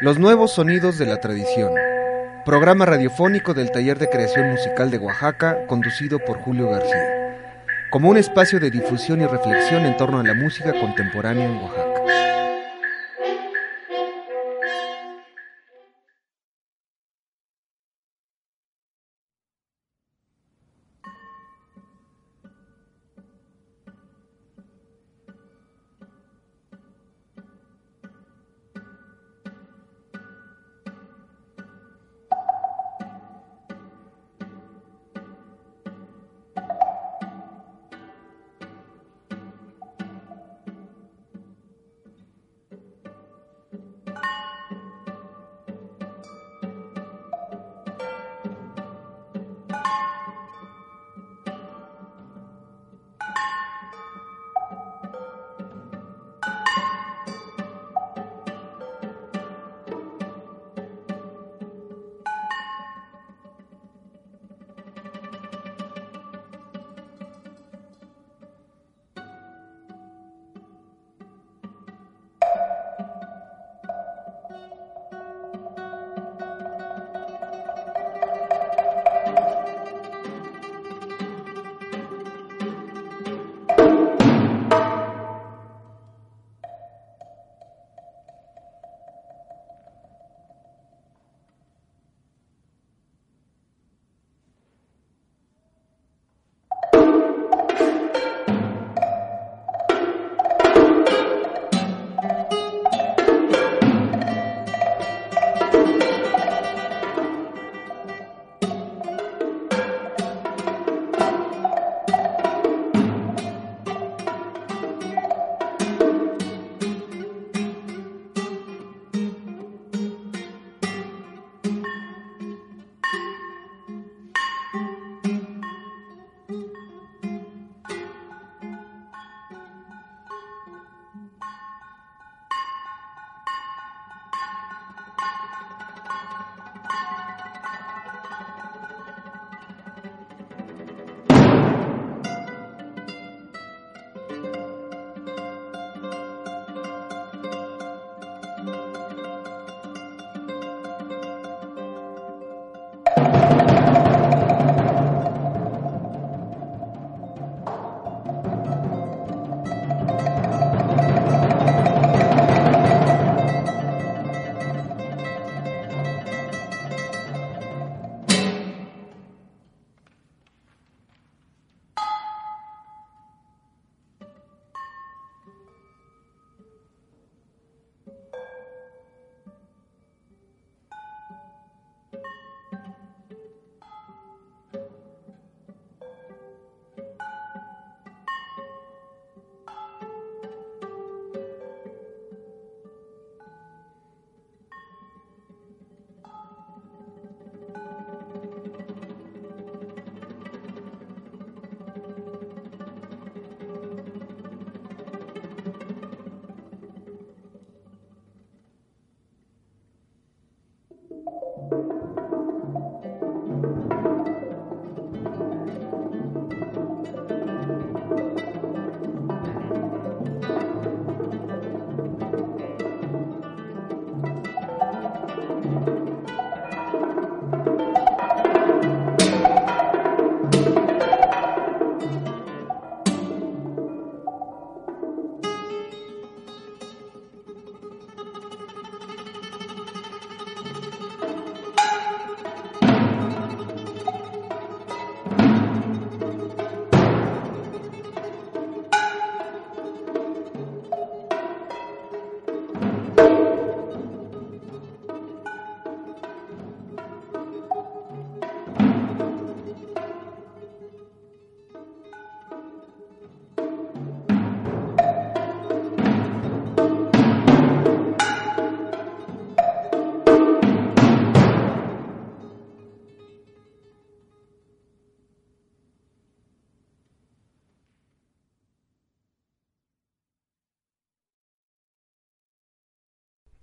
Los nuevos sonidos de la tradición. Programa radiofónico del Taller de Creación Musical de Oaxaca, conducido por Julio García. Como un espacio de difusión y reflexión en torno a la música contemporánea en Oaxaca.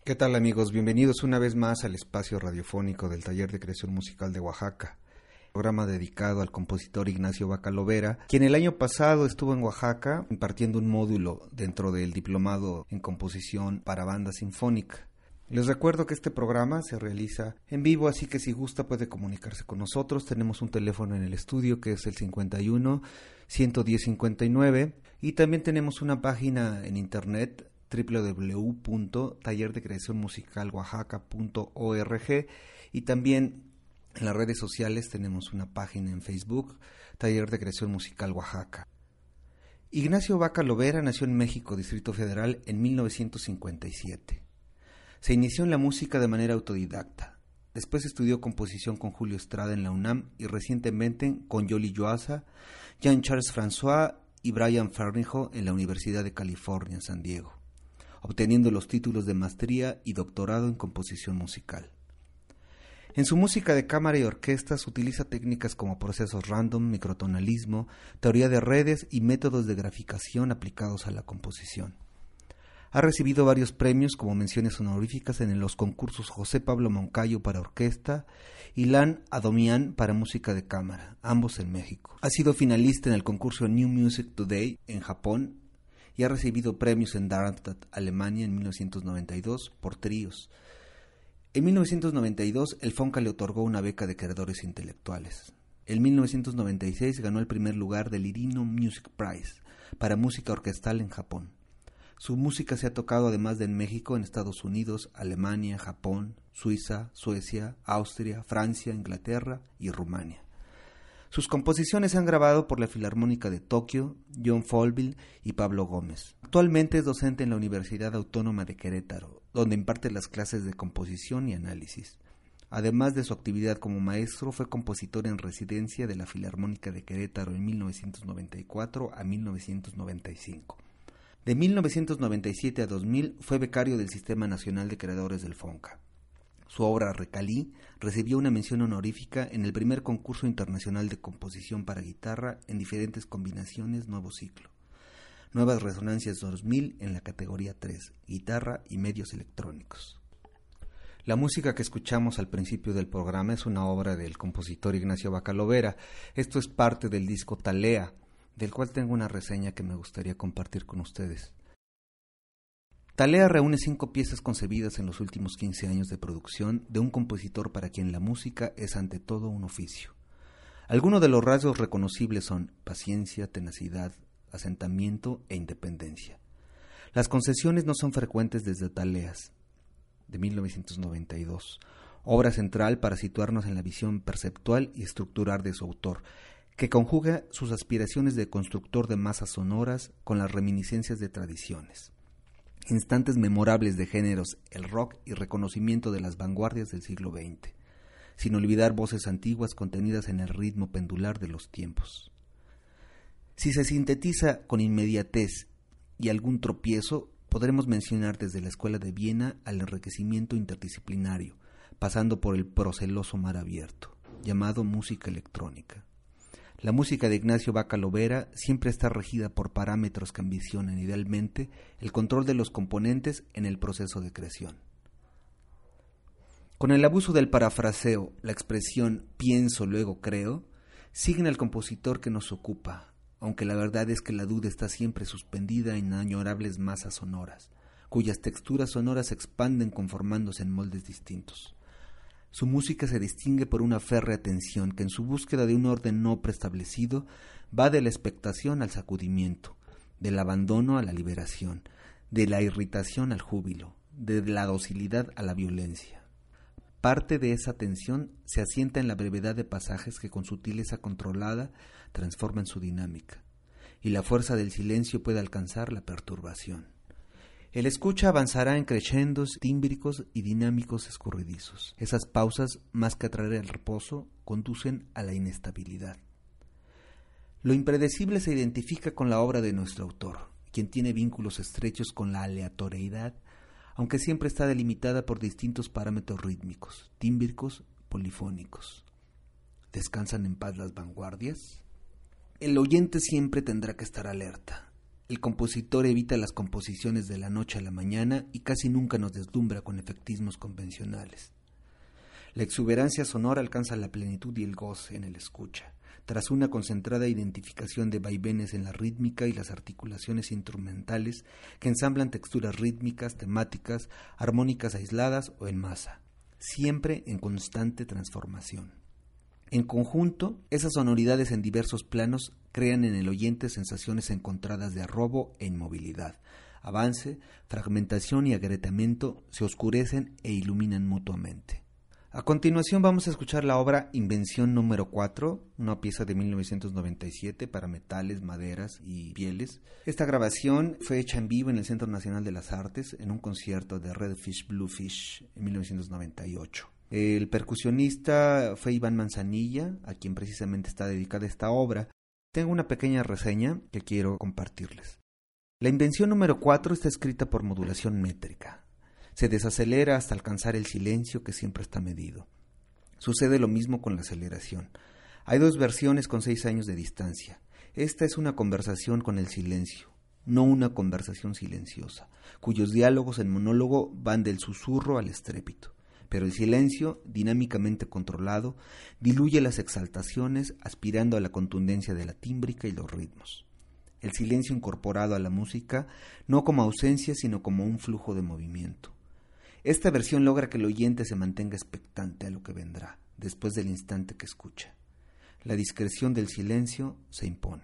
¿Qué tal amigos? Bienvenidos una vez más al espacio radiofónico del Taller de Creación Musical de Oaxaca, programa dedicado al compositor Ignacio Bacalovera, quien el año pasado estuvo en Oaxaca impartiendo un módulo dentro del diplomado en composición para banda sinfónica. Les recuerdo que este programa se realiza en vivo, así que si gusta puede comunicarse con nosotros. Tenemos un teléfono en el estudio que es el 51 110 59 y también tenemos una página en internet www.tallerdecreacionmusicaloaxaca.org y también en las redes sociales tenemos una página en Facebook, Taller de Creación Musical Oaxaca. Ignacio Vaca Lovera nació en México, Distrito Federal, en 1957. Se inició en la música de manera autodidacta. Después estudió composición con Julio Estrada en la UNAM y recientemente con Yoli Joasa, Jean-Charles François y Brian Fernijo en la Universidad de California San Diego obteniendo los títulos de maestría y doctorado en composición musical. En su música de cámara y orquestas utiliza técnicas como procesos random, microtonalismo, teoría de redes y métodos de graficación aplicados a la composición. Ha recibido varios premios como menciones honoríficas en los concursos José Pablo Moncayo para orquesta y Lan Adomian para música de cámara, ambos en México. Ha sido finalista en el concurso New Music Today en Japón y ha recibido premios en Darmstadt, Alemania en 1992 por tríos. En 1992 el Fonca le otorgó una beca de creadores intelectuales. En 1996 ganó el primer lugar del Irino Music Prize para música orquestal en Japón. Su música se ha tocado además de en México, en Estados Unidos, Alemania, Japón, Suiza, Suecia, Austria, Francia, Inglaterra y Rumania. Sus composiciones se han grabado por la Filarmónica de Tokio, John Folville y Pablo Gómez. Actualmente es docente en la Universidad Autónoma de Querétaro, donde imparte las clases de composición y análisis. Además de su actividad como maestro, fue compositor en residencia de la Filarmónica de Querétaro en 1994 a 1995. De 1997 a 2000 fue becario del Sistema Nacional de Creadores del FONCA. Su obra Recalí recibió una mención honorífica en el primer concurso internacional de composición para guitarra en diferentes combinaciones Nuevo Ciclo. Nuevas Resonancias 2000 en la categoría 3, guitarra y medios electrónicos. La música que escuchamos al principio del programa es una obra del compositor Ignacio Bacalovera. Esto es parte del disco Talea, del cual tengo una reseña que me gustaría compartir con ustedes. Talea reúne cinco piezas concebidas en los últimos 15 años de producción de un compositor para quien la música es ante todo un oficio. Algunos de los rasgos reconocibles son paciencia, tenacidad, asentamiento e independencia. Las concesiones no son frecuentes desde Taleas, de 1992, obra central para situarnos en la visión perceptual y estructural de su autor, que conjuga sus aspiraciones de constructor de masas sonoras con las reminiscencias de tradiciones instantes memorables de géneros, el rock y reconocimiento de las vanguardias del siglo XX, sin olvidar voces antiguas contenidas en el ritmo pendular de los tiempos. Si se sintetiza con inmediatez y algún tropiezo, podremos mencionar desde la Escuela de Viena al enriquecimiento interdisciplinario, pasando por el proceloso mar abierto, llamado música electrónica. La música de Ignacio Bacalovera siempre está regida por parámetros que ambicionan idealmente el control de los componentes en el proceso de creación. Con el abuso del parafraseo, la expresión pienso luego creo, signa el compositor que nos ocupa, aunque la verdad es que la duda está siempre suspendida en añorables masas sonoras, cuyas texturas sonoras se expanden conformándose en moldes distintos. Su música se distingue por una férrea atención que en su búsqueda de un orden no preestablecido va de la expectación al sacudimiento, del abandono a la liberación, de la irritación al júbilo, de la docilidad a la violencia. Parte de esa tensión se asienta en la brevedad de pasajes que con sutileza controlada transforman su dinámica, y la fuerza del silencio puede alcanzar la perturbación. El escucha avanzará en crescendos tímbricos y dinámicos escurridizos. Esas pausas, más que atraer al reposo, conducen a la inestabilidad. Lo impredecible se identifica con la obra de nuestro autor, quien tiene vínculos estrechos con la aleatoriedad, aunque siempre está delimitada por distintos parámetros rítmicos, tímbricos, polifónicos. ¿Descansan en paz las vanguardias? El oyente siempre tendrá que estar alerta, El compositor evita las composiciones de la noche a la mañana y casi nunca nos deslumbra con efectismos convencionales. La exuberancia sonora alcanza la plenitud y el goce en el escucha, tras una concentrada identificación de vaivenes en la rítmica y las articulaciones instrumentales que ensamblan texturas rítmicas, temáticas, armónicas aisladas o en masa, siempre en constante transformación. En conjunto, esas sonoridades en diversos planos crean en el oyente sensaciones encontradas de arrobo e inmovilidad. Avance, fragmentación y agrietamiento se oscurecen e iluminan mutuamente. A continuación vamos a escuchar la obra Invención número 4, una pieza de 1997 para metales, maderas y pieles. Esta grabación fue hecha en vivo en el Centro Nacional de las Artes en un concierto de Redfish Bluefish en 1998. El percusionista fue Iván Manzanilla, a quien precisamente está dedicada esta obra. Tengo una pequeña reseña que quiero compartirles. La invención número 4 está escrita por modulación métrica, se desacelera hasta alcanzar el silencio que siempre está medido. Sucede lo mismo con la aceleración. Hay dos versiones con seis años de distancia. Esta es una conversación con el silencio, no una conversación silenciosa, cuyos diálogos en monólogo van del susurro al estrépito. Pero el silencio, dinámicamente controlado, diluye las exaltaciones, aspirando a la contundencia de la tímbrica y los ritmos. El silencio incorporado a la música, no como ausencia, sino como un flujo de movimiento. Esta versión logra que el oyente se mantenga expectante a lo que vendrá, después del instante que escucha. La discreción del silencio se impone.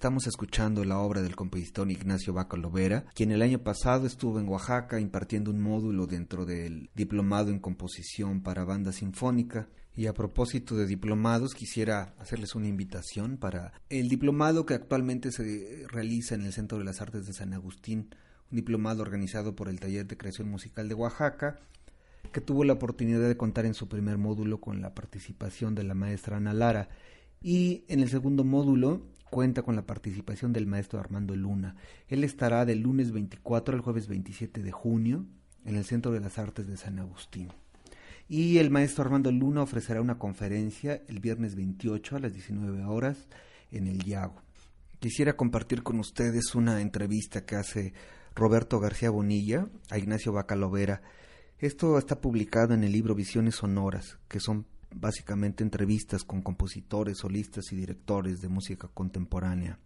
Estamos escuchando la obra del compositor Ignacio Vaca Lovera, quien el año pasado estuvo en Oaxaca impartiendo un módulo dentro del diplomado en composición para banda sinfónica. Y a propósito de diplomados, quisiera hacerles una invitación para el diplomado que actualmente se realiza en el Centro de las Artes de San Agustín, un diplomado organizado por el Taller de Creación Musical de Oaxaca, que tuvo la oportunidad de contar en su primer módulo con la participación de la maestra Ana Lara y en el segundo módulo cuenta con la participación del maestro Armando Luna. Él estará del lunes 24 al jueves 27 de junio en el Centro de las Artes de San Agustín. Y el maestro Armando Luna ofrecerá una conferencia el viernes 28 a las 19 horas en el Yago. Quisiera compartir con ustedes una entrevista que hace Roberto García Bonilla a Ignacio Bacalovera. Esto está publicado en el libro Visiones Sonoras, que son básicamente entrevistas con compositores, solistas y directores de música contemporánea.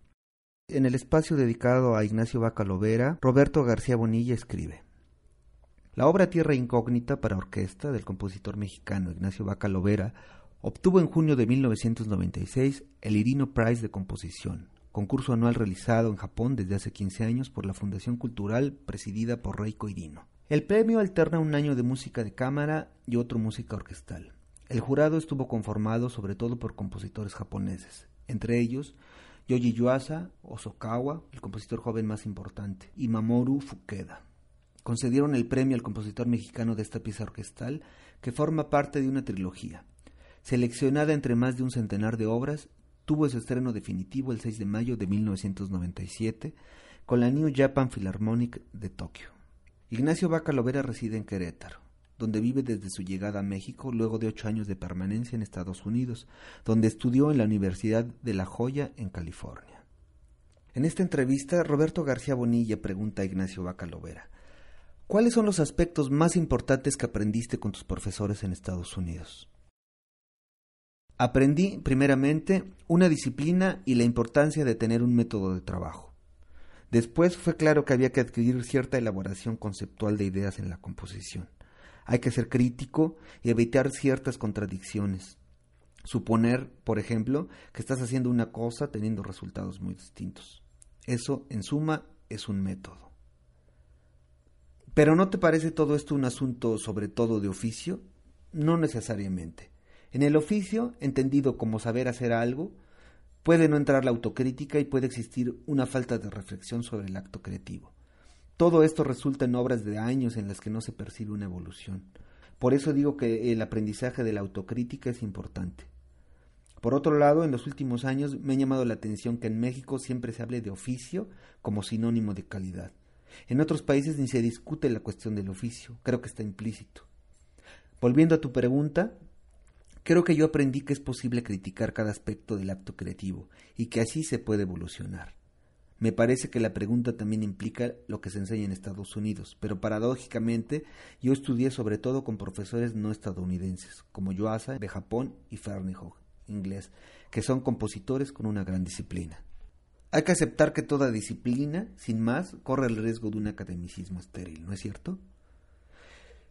En el espacio dedicado a Ignacio Bacalovera, Roberto García Bonilla escribe La obra Tierra Incógnita para orquesta del compositor mexicano Ignacio Bacalovera obtuvo en junio de 1996 el Irino Prize de Composición, concurso anual realizado en Japón desde hace 15 años por la Fundación Cultural presidida por Reiko Irino. El premio alterna un año de música de cámara y otro música orquestal. El jurado estuvo conformado sobre todo por compositores japoneses, entre ellos Yoji Yuasa Osokawa, el compositor joven más importante, y Mamoru Fukeda. Concedieron el premio al compositor mexicano de esta pieza orquestal, que forma parte de una trilogía. Seleccionada entre más de un centenar de obras, tuvo su estreno definitivo el 6 de mayo de 1997 con la New Japan Philharmonic de Tokio. Ignacio Vaca Lovera reside en Querétaro donde vive desde su llegada a México luego de ocho años de permanencia en Estados Unidos, donde estudió en la Universidad de La Joya en California. En esta entrevista, Roberto García Bonilla pregunta a Ignacio Bacalovera, ¿cuáles son los aspectos más importantes que aprendiste con tus profesores en Estados Unidos? Aprendí, primeramente, una disciplina y la importancia de tener un método de trabajo. Después fue claro que había que adquirir cierta elaboración conceptual de ideas en la composición. Hay que ser crítico y evitar ciertas contradicciones. Suponer, por ejemplo, que estás haciendo una cosa teniendo resultados muy distintos. Eso, en suma, es un método. Pero ¿no te parece todo esto un asunto sobre todo de oficio? No necesariamente. En el oficio, entendido como saber hacer algo, puede no entrar la autocrítica y puede existir una falta de reflexión sobre el acto creativo. Todo esto resulta en obras de años en las que no se percibe una evolución. Por eso digo que el aprendizaje de la autocrítica es importante. Por otro lado, en los últimos años me ha llamado la atención que en México siempre se hable de oficio como sinónimo de calidad. En otros países ni se discute la cuestión del oficio, creo que está implícito. Volviendo a tu pregunta, creo que yo aprendí que es posible criticar cada aspecto del acto creativo y que así se puede evolucionar. Me parece que la pregunta también implica lo que se enseña en Estados Unidos, pero paradójicamente yo estudié sobre todo con profesores no estadounidenses, como Yoasa de Japón y Ferneyhough, inglés, que son compositores con una gran disciplina. Hay que aceptar que toda disciplina, sin más, corre el riesgo de un academicismo estéril, ¿no es cierto?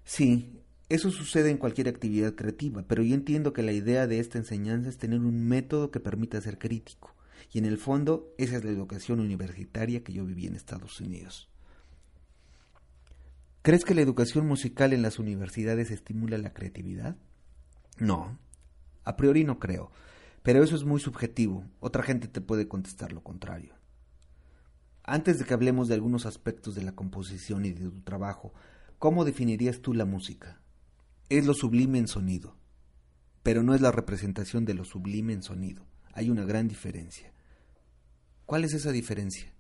Sí, eso sucede en cualquier actividad creativa, pero yo entiendo que la idea de esta enseñanza es tener un método que permita ser crítico, y en el fondo, esa es la educación universitaria que yo viví en Estados Unidos. ¿Crees que la educación musical en las universidades estimula la creatividad? No, a priori no creo, pero eso es muy subjetivo. Otra gente te puede contestar lo contrario. Antes de que hablemos de algunos aspectos de la composición y de tu trabajo, ¿cómo definirías tú la música? Es lo sublime en sonido, pero no es la representación de lo sublime en sonido hay una gran diferencia. ¿Cuál es esa diferencia?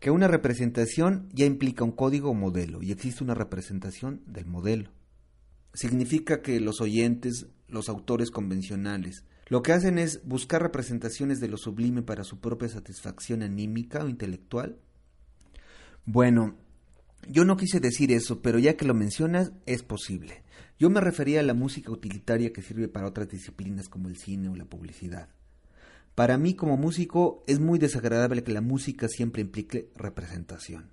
Que una representación ya implica un código o modelo y existe una representación del modelo. Significa que los oyentes, los autores convencionales, lo que hacen es buscar representaciones de lo sublime para su propia satisfacción anímica o intelectual. Bueno, yo no quise decir eso, pero ya que lo mencionas, es posible. Yo me refería a la música utilitaria que sirve para otras disciplinas como el cine o la publicidad. Para mí como músico es muy desagradable que la música siempre implique representación.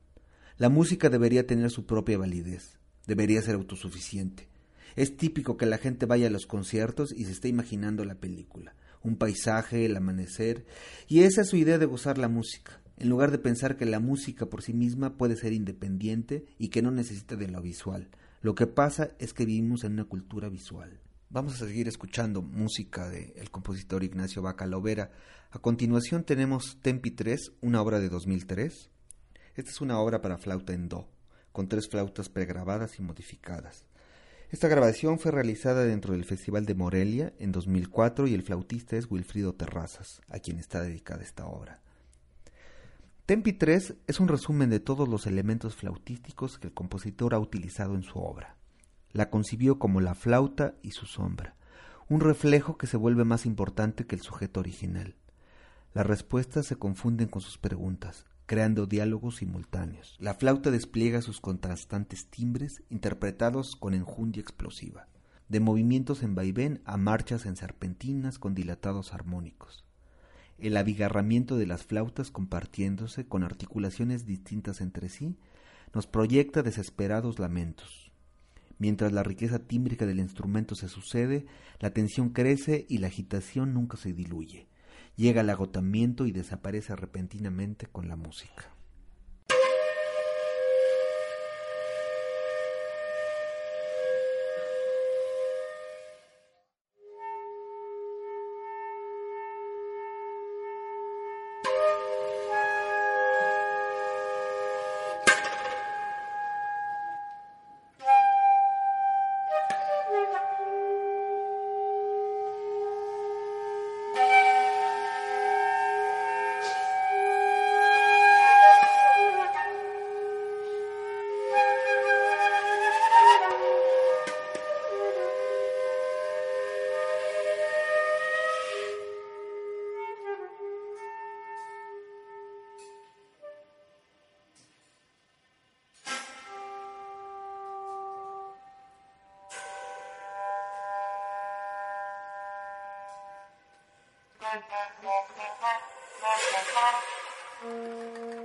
La música debería tener su propia validez, debería ser autosuficiente. Es típico que la gente vaya a los conciertos y se esté imaginando la película, un paisaje, el amanecer, y esa es su idea de gozar la música, en lugar de pensar que la música por sí misma puede ser independiente y que no necesita de lo visual. Lo que pasa es que vivimos en una cultura visual. Vamos a seguir escuchando música del compositor Ignacio Bacalovera. A continuación tenemos Tempi 3, una obra de 2003. Esta es una obra para flauta en do, con tres flautas pregrabadas y modificadas. Esta grabación fue realizada dentro del Festival de Morelia en 2004 y el flautista es Wilfrido Terrazas, a quien está dedicada esta obra. Tempi 3 es un resumen de todos los elementos flautísticos que el compositor ha utilizado en su obra. La concibió como la flauta y su sombra, un reflejo que se vuelve más importante que el sujeto original. Las respuestas se confunden con sus preguntas, creando diálogos simultáneos. La flauta despliega sus contrastantes timbres interpretados con enjundia explosiva, de movimientos en vaivén a marchas en serpentinas con dilatados armónicos. El abigarramiento de las flautas compartiéndose con articulaciones distintas entre sí nos proyecta desesperados lamentos, Mientras la riqueza tímbrica del instrumento se sucede, la tensión crece y la agitación nunca se diluye. Llega el agotamiento y desaparece repentinamente con la música. Thank you.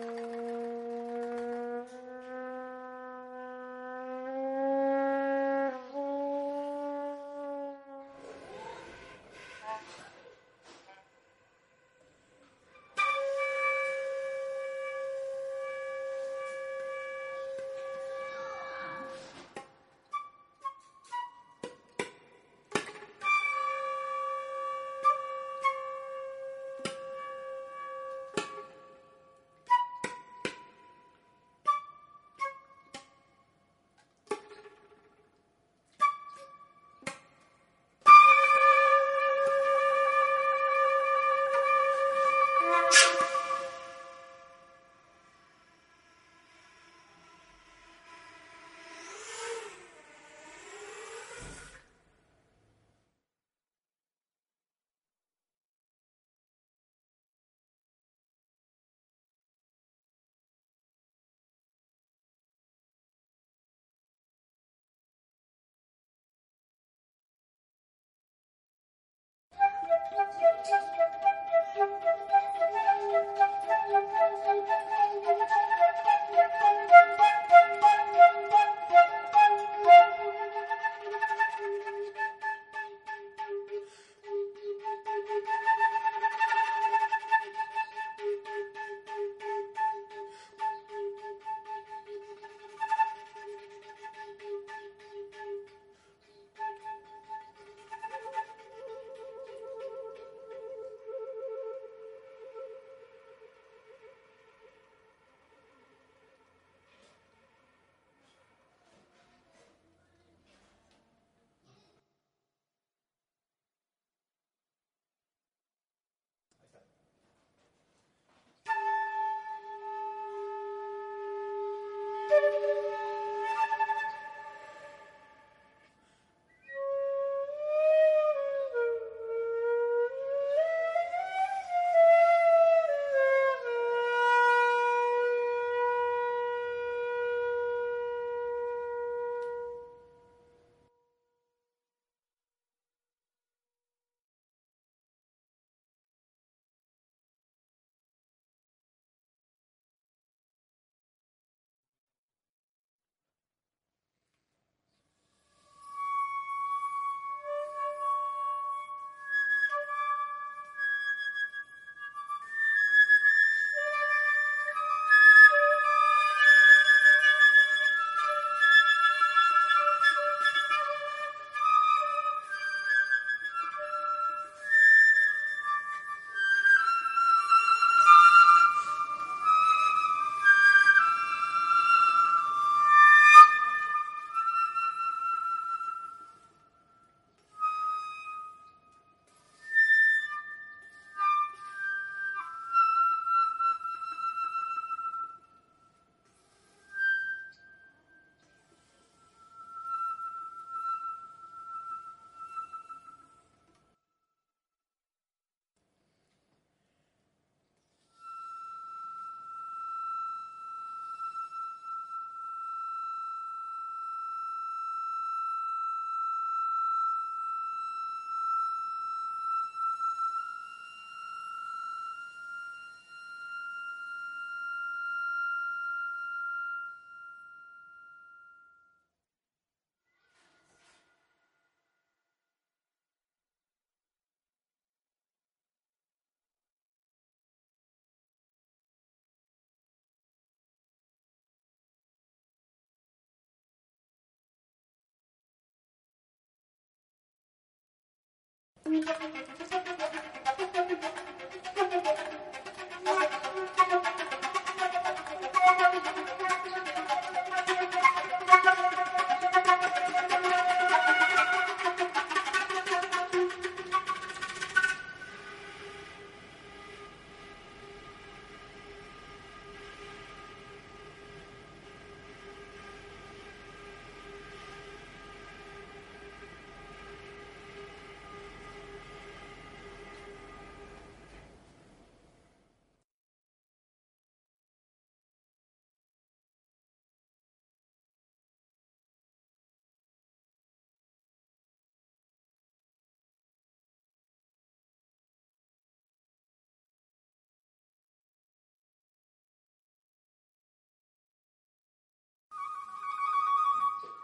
Thank you.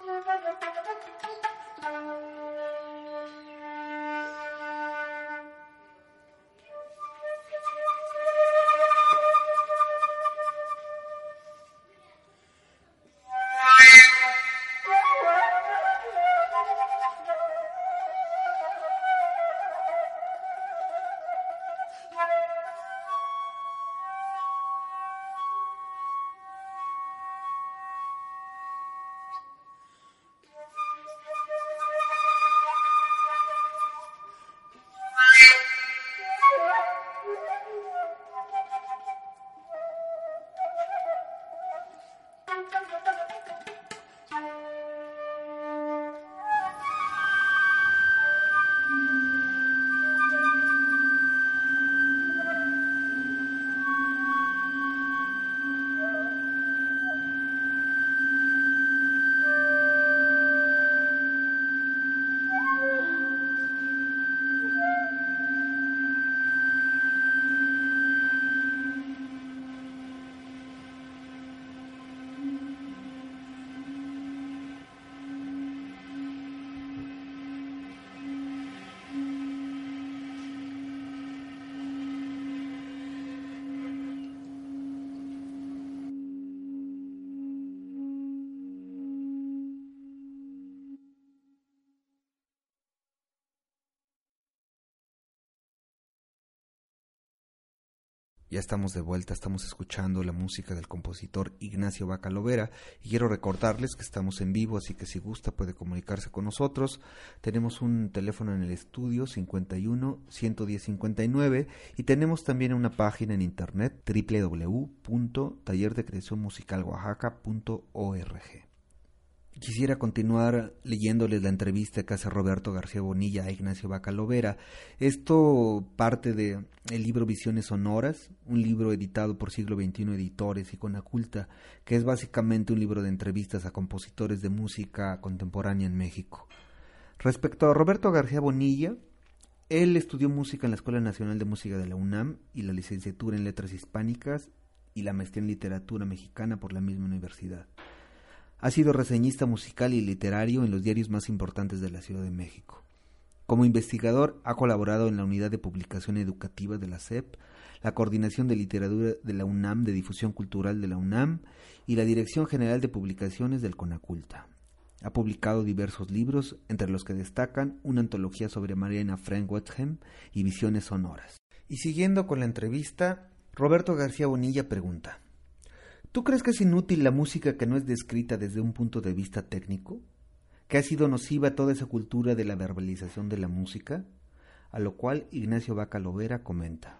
Thank you. Ya estamos de vuelta, estamos escuchando la música del compositor Ignacio Bacalovera y quiero recordarles que estamos en vivo, así que si gusta puede comunicarse con nosotros. Tenemos un teléfono en el estudio 51 110 59 y tenemos también una página en internet www.tallerdecreacionmusicaloaxaca.org. Quisiera continuar leyéndoles la entrevista que hace Roberto García Bonilla a Ignacio Bacalovera. Esto parte de el libro Visiones Sonoras, un libro editado por Siglo XXI Editores y Conaculta, que es básicamente un libro de entrevistas a compositores de música contemporánea en México. Respecto a Roberto García Bonilla, él estudió música en la Escuela Nacional de Música de la UNAM y la licenciatura en Letras Hispánicas y la maestría en Literatura Mexicana por la misma universidad. Ha sido reseñista musical y literario en los diarios más importantes de la Ciudad de México. Como investigador ha colaborado en la Unidad de Publicación Educativa de la SEP, la Coordinación de Literatura de la UNAM de Difusión Cultural de la UNAM y la Dirección General de Publicaciones del CONACULTA. Ha publicado diversos libros, entre los que destacan una antología sobre Mariana Frank Wethem y Visiones Sonoras. Y siguiendo con la entrevista, Roberto García Bonilla pregunta ¿Tú crees que es inútil la música que no es descrita desde un punto de vista técnico? ¿Que ha sido nociva toda esa cultura de la verbalización de la música? A lo cual Ignacio Bacalovera comenta.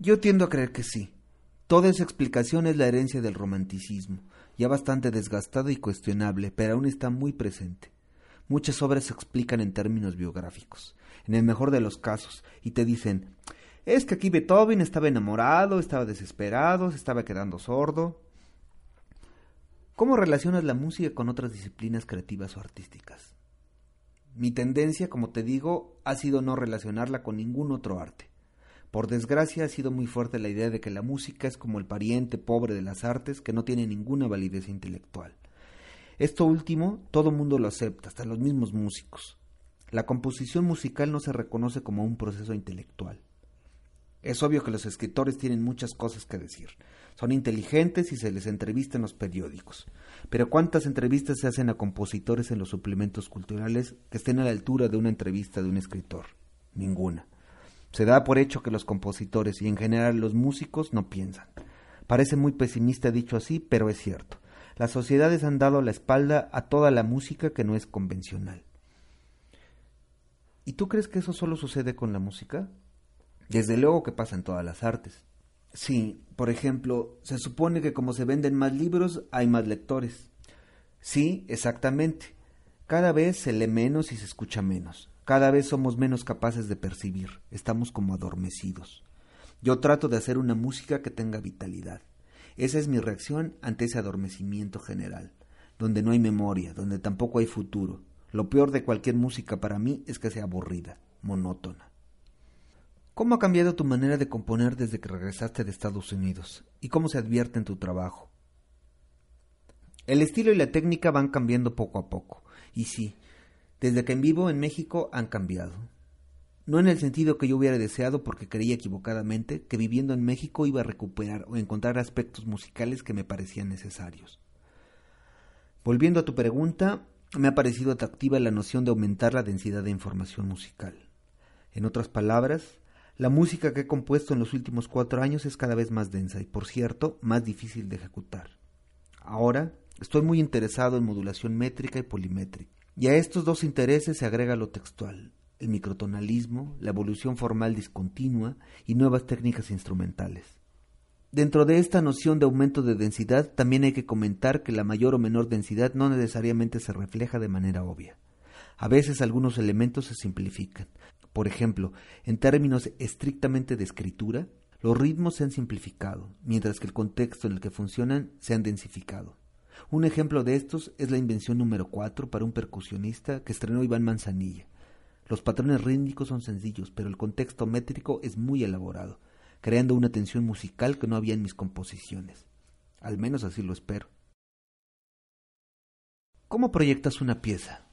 Yo tiendo a creer que sí. Toda esa explicación es la herencia del romanticismo, ya bastante desgastado y cuestionable, pero aún está muy presente. Muchas obras se explican en términos biográficos, en el mejor de los casos, y te dicen, es que aquí Beethoven estaba enamorado, estaba desesperado, se estaba quedando sordo. ¿Cómo relacionas la música con otras disciplinas creativas o artísticas? Mi tendencia, como te digo, ha sido no relacionarla con ningún otro arte. Por desgracia ha sido muy fuerte la idea de que la música es como el pariente pobre de las artes que no tiene ninguna validez intelectual. Esto último todo mundo lo acepta, hasta los mismos músicos. La composición musical no se reconoce como un proceso intelectual. Es obvio que los escritores tienen muchas cosas que decir. Son inteligentes y se les entrevista en los periódicos. Pero ¿cuántas entrevistas se hacen a compositores en los suplementos culturales que estén a la altura de una entrevista de un escritor? Ninguna. Se da por hecho que los compositores y en general los músicos no piensan. Parece muy pesimista dicho así, pero es cierto. Las sociedades han dado la espalda a toda la música que no es convencional. ¿Y tú crees que eso solo sucede con la música? Desde luego que pasa en todas las artes. Sí, por ejemplo, se supone que como se venden más libros, hay más lectores. Sí, exactamente. Cada vez se lee menos y se escucha menos. Cada vez somos menos capaces de percibir. Estamos como adormecidos. Yo trato de hacer una música que tenga vitalidad. Esa es mi reacción ante ese adormecimiento general, donde no hay memoria, donde tampoco hay futuro. Lo peor de cualquier música para mí es que sea aburrida, monótona. ¿Cómo ha cambiado tu manera de componer desde que regresaste de Estados Unidos? ¿Y cómo se advierte en tu trabajo? El estilo y la técnica van cambiando poco a poco. Y sí, desde que en vivo en México han cambiado. No en el sentido que yo hubiera deseado porque creía equivocadamente que viviendo en México iba a recuperar o encontrar aspectos musicales que me parecían necesarios. Volviendo a tu pregunta, me ha parecido atractiva la noción de aumentar la densidad de información musical. En otras palabras, la música que he compuesto en los últimos cuatro años es cada vez más densa y, por cierto, más difícil de ejecutar. Ahora estoy muy interesado en modulación métrica y polimétrica, y a estos dos intereses se agrega lo textual, el microtonalismo, la evolución formal discontinua y nuevas técnicas instrumentales. Dentro de esta noción de aumento de densidad también hay que comentar que la mayor o menor densidad no necesariamente se refleja de manera obvia. A veces algunos elementos se simplifican. Por ejemplo, en términos estrictamente de escritura, los ritmos se han simplificado, mientras que el contexto en el que funcionan se han densificado. Un ejemplo de estos es la invención número 4 para un percusionista que estrenó Iván Manzanilla. Los patrones rítmicos son sencillos, pero el contexto métrico es muy elaborado, creando una tensión musical que no había en mis composiciones. Al menos así lo espero. ¿Cómo proyectas una pieza?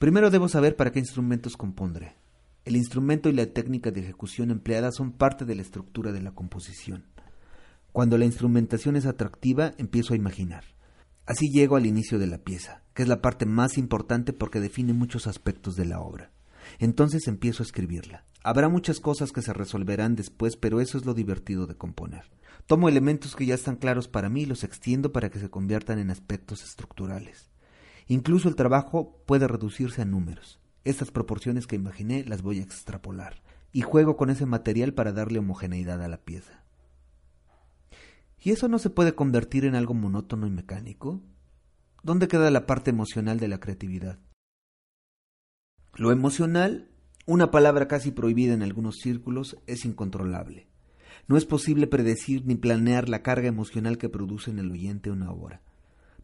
Primero debo saber para qué instrumentos compondré. El instrumento y la técnica de ejecución empleada son parte de la estructura de la composición. Cuando la instrumentación es atractiva, empiezo a imaginar. Así llego al inicio de la pieza, que es la parte más importante porque define muchos aspectos de la obra. Entonces empiezo a escribirla. Habrá muchas cosas que se resolverán después, pero eso es lo divertido de componer. Tomo elementos que ya están claros para mí y los extiendo para que se conviertan en aspectos estructurales. Incluso el trabajo puede reducirse a números. Estas proporciones que imaginé las voy a extrapolar y juego con ese material para darle homogeneidad a la pieza. ¿Y eso no se puede convertir en algo monótono y mecánico? ¿Dónde queda la parte emocional de la creatividad? Lo emocional, una palabra casi prohibida en algunos círculos, es incontrolable. No es posible predecir ni planear la carga emocional que produce en el oyente una obra.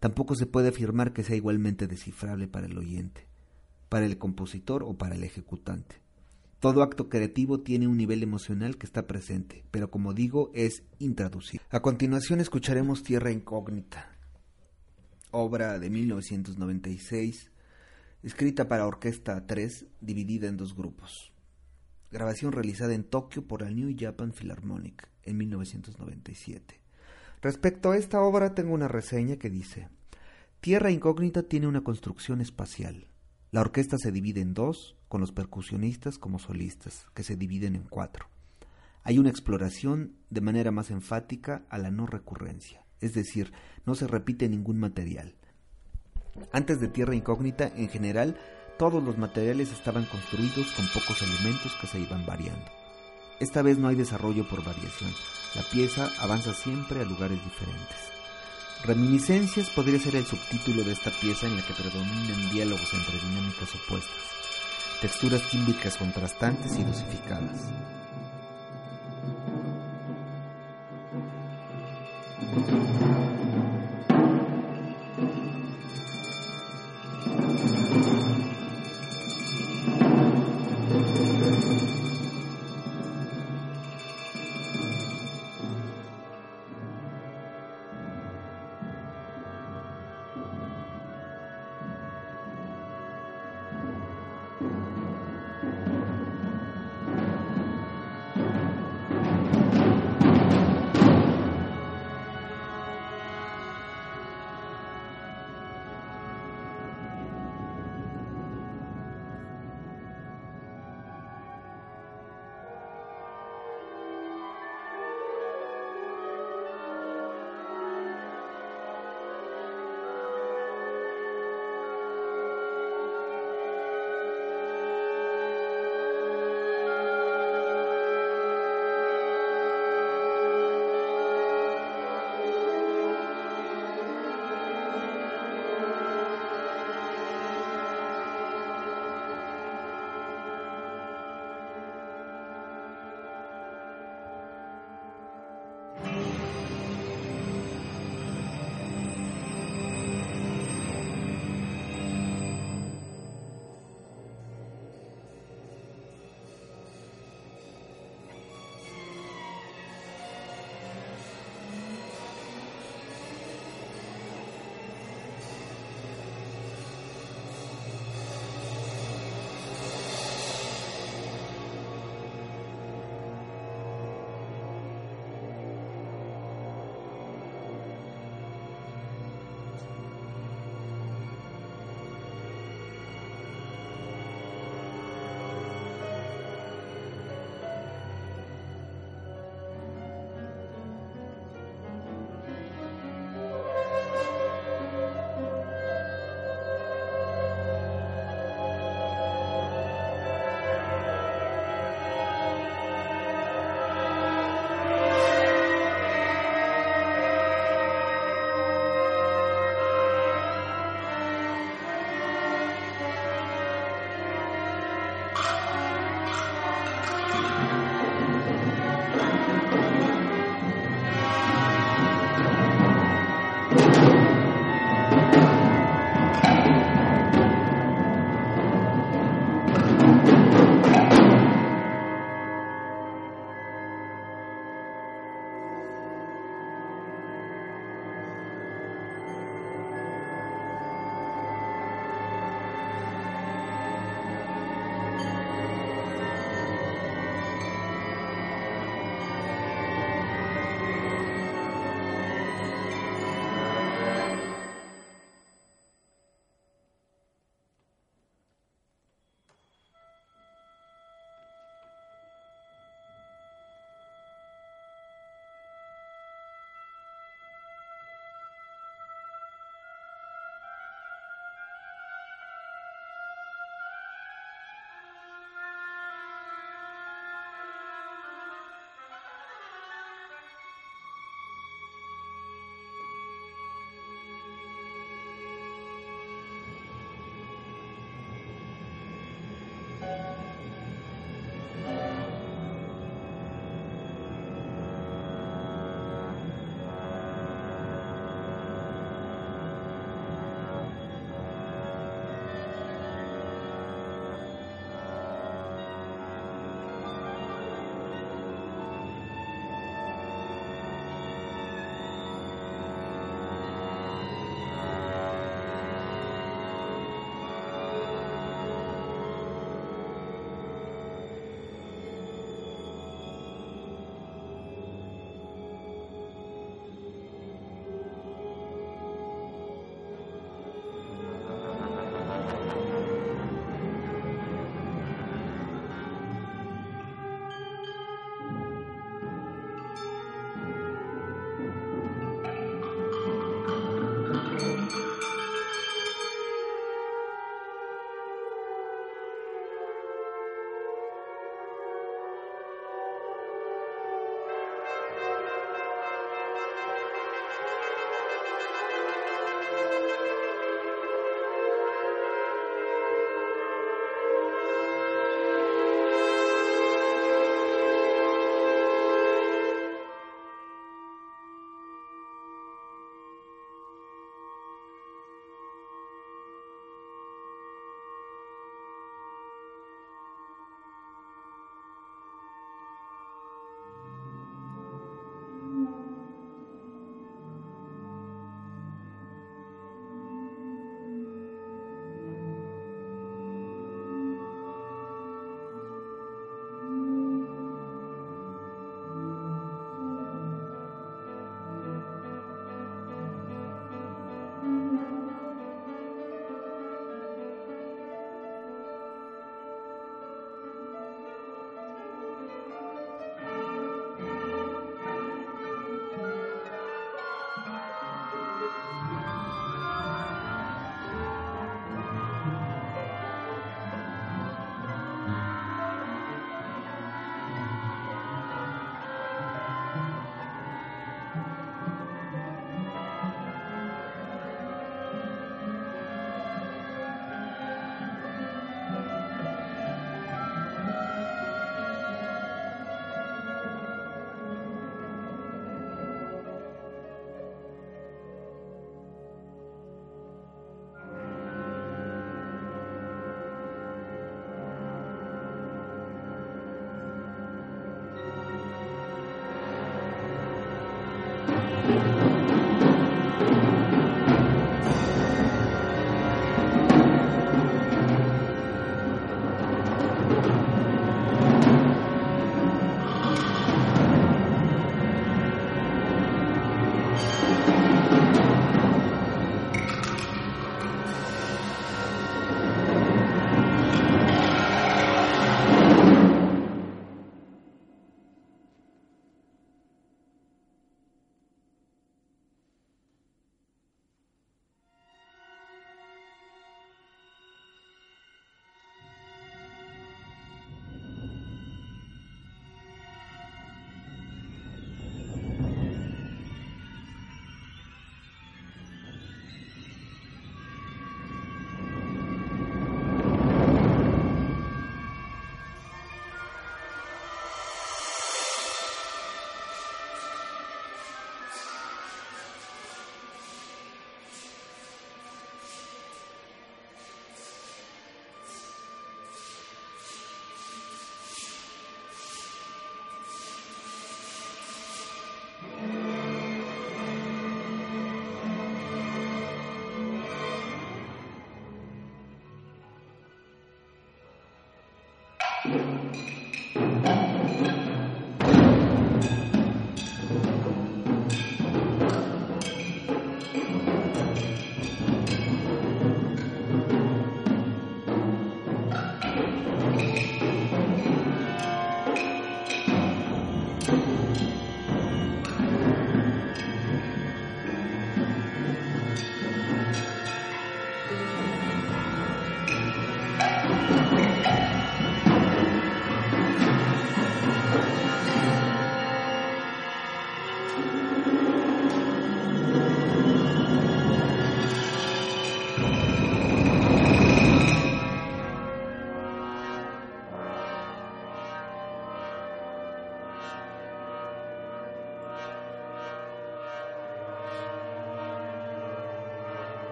Tampoco se puede afirmar que sea igualmente descifrable para el oyente, para el compositor o para el ejecutante. Todo acto creativo tiene un nivel emocional que está presente, pero como digo, es intraducible. A continuación escucharemos Tierra Incógnita, obra de 1996, escrita para orquesta 3, dividida en dos grupos. Grabación realizada en Tokio por la New Japan Philharmonic en 1997. Respecto a esta obra tengo una reseña que dice, Tierra Incógnita tiene una construcción espacial. La orquesta se divide en dos, con los percusionistas como solistas, que se dividen en cuatro. Hay una exploración de manera más enfática a la no recurrencia, es decir, no se repite ningún material. Antes de Tierra Incógnita, en general, todos los materiales estaban construidos con pocos elementos que se iban variando. Esta vez no hay desarrollo por variación. La pieza avanza siempre a lugares diferentes. Reminiscencias podría ser el subtítulo de esta pieza en la que predominan diálogos entre dinámicas opuestas, texturas tímbricas contrastantes y dosificadas.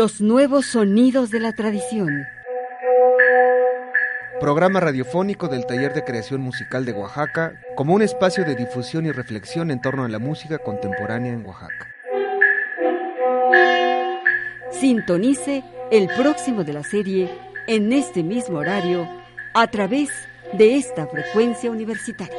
Los nuevos sonidos de la tradición. Programa radiofónico del Taller de Creación Musical de Oaxaca como un espacio de difusión y reflexión en torno a la música contemporánea en Oaxaca. Sintonice el próximo de la serie en este mismo horario a través de esta frecuencia universitaria.